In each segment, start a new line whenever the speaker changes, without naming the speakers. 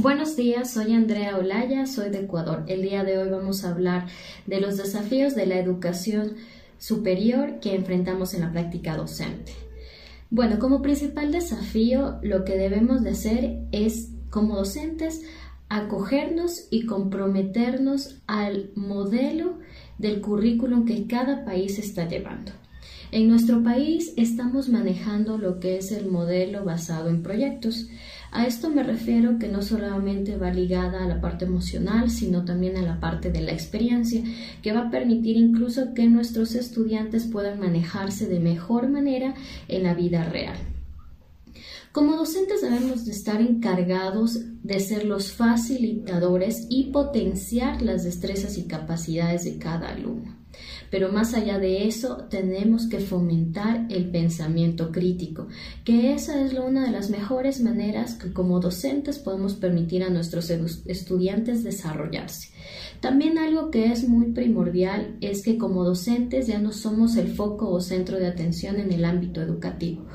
Buenos días, soy Andrea Olaya, soy de Ecuador. El día de hoy vamos a hablar de los desafíos de la educación superior que enfrentamos en la práctica docente. Bueno, como principal desafío, lo que debemos de hacer es, como docentes, acogernos y comprometernos al modelo del currículum que cada país está llevando. En nuestro país estamos manejando lo que es el modelo basado en proyectos. A esto me refiero que no solamente va ligada a la parte emocional, sino también a la parte de la experiencia, que va a permitir incluso que nuestros estudiantes puedan manejarse de mejor manera en la vida real. Como docentes debemos de estar encargados de ser los facilitadores y potenciar las destrezas y capacidades de cada alumno. Pero más allá de eso, tenemos que fomentar el pensamiento crítico, que esa es una de las mejores maneras que como docentes podemos permitir a nuestros estudiantes desarrollarse. También algo que es muy primordial es que como docentes ya no somos el foco o centro de atención en el ámbito educativo.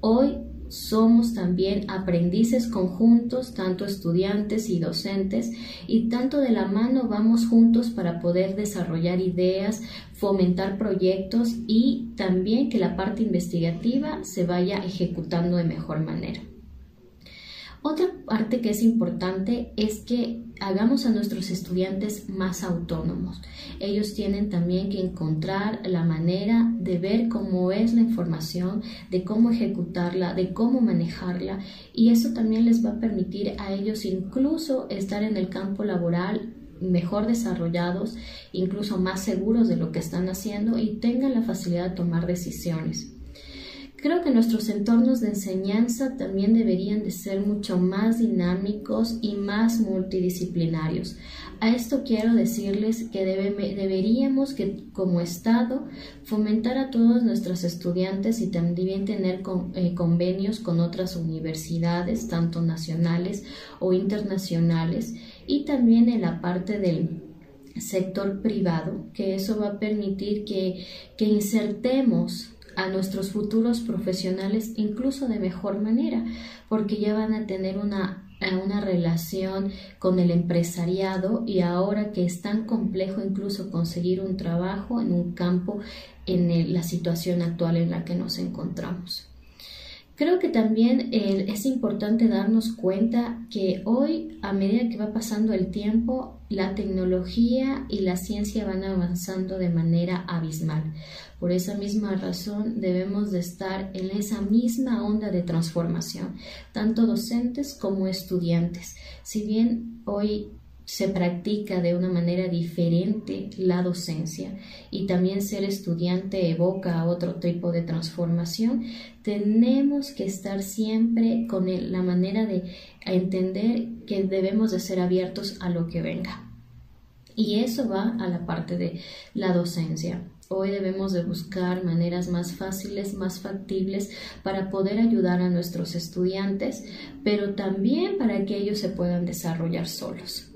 Hoy somos también aprendices conjuntos, tanto estudiantes y docentes, y tanto de la mano vamos juntos para poder desarrollar ideas, fomentar proyectos y también que la parte investigativa se vaya ejecutando de mejor manera. Otra parte que es importante es que hagamos a nuestros estudiantes más autónomos. Ellos tienen también que encontrar la manera de ver cómo es la información, de cómo ejecutarla, de cómo manejarla y eso también les va a permitir a ellos incluso estar en el campo laboral mejor desarrollados, incluso más seguros de lo que están haciendo y tengan la facilidad de tomar decisiones. Creo que nuestros entornos de enseñanza también deberían de ser mucho más dinámicos y más multidisciplinarios. A esto quiero decirles que deberíamos que como Estado fomentar a todos nuestros estudiantes y también tener eh, convenios con otras universidades, tanto nacionales o internacionales, y también en la parte del sector privado, que eso va a permitir que, que insertemos a nuestros futuros profesionales incluso de mejor manera, porque ya van a tener una, una relación con el empresariado y ahora que es tan complejo incluso conseguir un trabajo en un campo en la situación actual en la que nos encontramos. Creo que también eh, es importante darnos cuenta que hoy, a medida que va pasando el tiempo, la tecnología y la ciencia van avanzando de manera abismal. Por esa misma razón debemos de estar en esa misma onda de transformación, tanto docentes como estudiantes. Si bien hoy se practica de una manera diferente la docencia y también ser estudiante evoca otro tipo de transformación, tenemos que estar siempre con la manera de entender que debemos de ser abiertos a lo que venga. Y eso va a la parte de la docencia. Hoy debemos de buscar maneras más fáciles, más factibles para poder ayudar a nuestros estudiantes, pero también para que ellos se puedan desarrollar solos.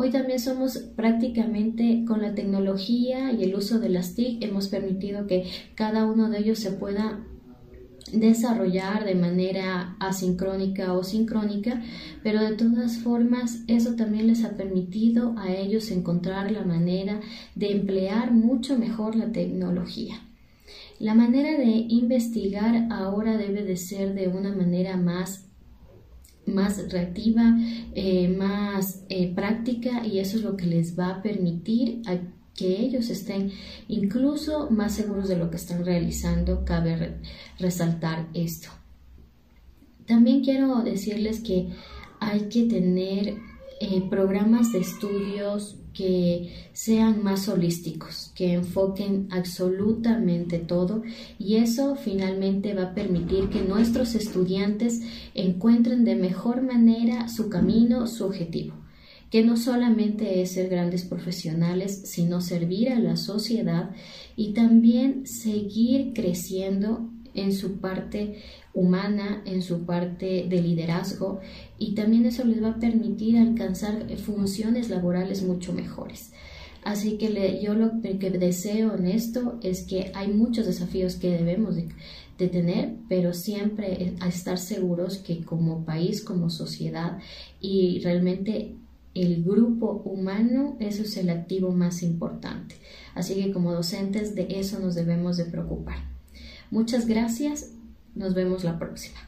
Hoy también somos prácticamente con la tecnología y el uso de las TIC hemos permitido que cada uno de ellos se pueda desarrollar de manera asincrónica o sincrónica, pero de todas formas eso también les ha permitido a ellos encontrar la manera de emplear mucho mejor la tecnología. La manera de investigar ahora debe de ser de una manera más más reactiva, eh, más eh, práctica y eso es lo que les va a permitir a que ellos estén incluso más seguros de lo que están realizando. Cabe resaltar esto. También quiero decirles que hay que tener eh, programas de estudios que sean más holísticos, que enfoquen absolutamente todo y eso finalmente va a permitir que nuestros estudiantes encuentren de mejor manera su camino, su objetivo. Que no solamente es ser grandes profesionales, sino servir a la sociedad y también seguir creciendo en su parte humana, en su parte de liderazgo y también eso les va a permitir alcanzar funciones laborales mucho mejores. Así que yo lo que deseo en esto es que hay muchos desafíos que debemos de tener, pero siempre a estar seguros que como país, como sociedad y realmente el grupo humano, eso es el activo más importante. Así que como docentes de eso nos debemos de preocupar. Muchas gracias, nos vemos la próxima.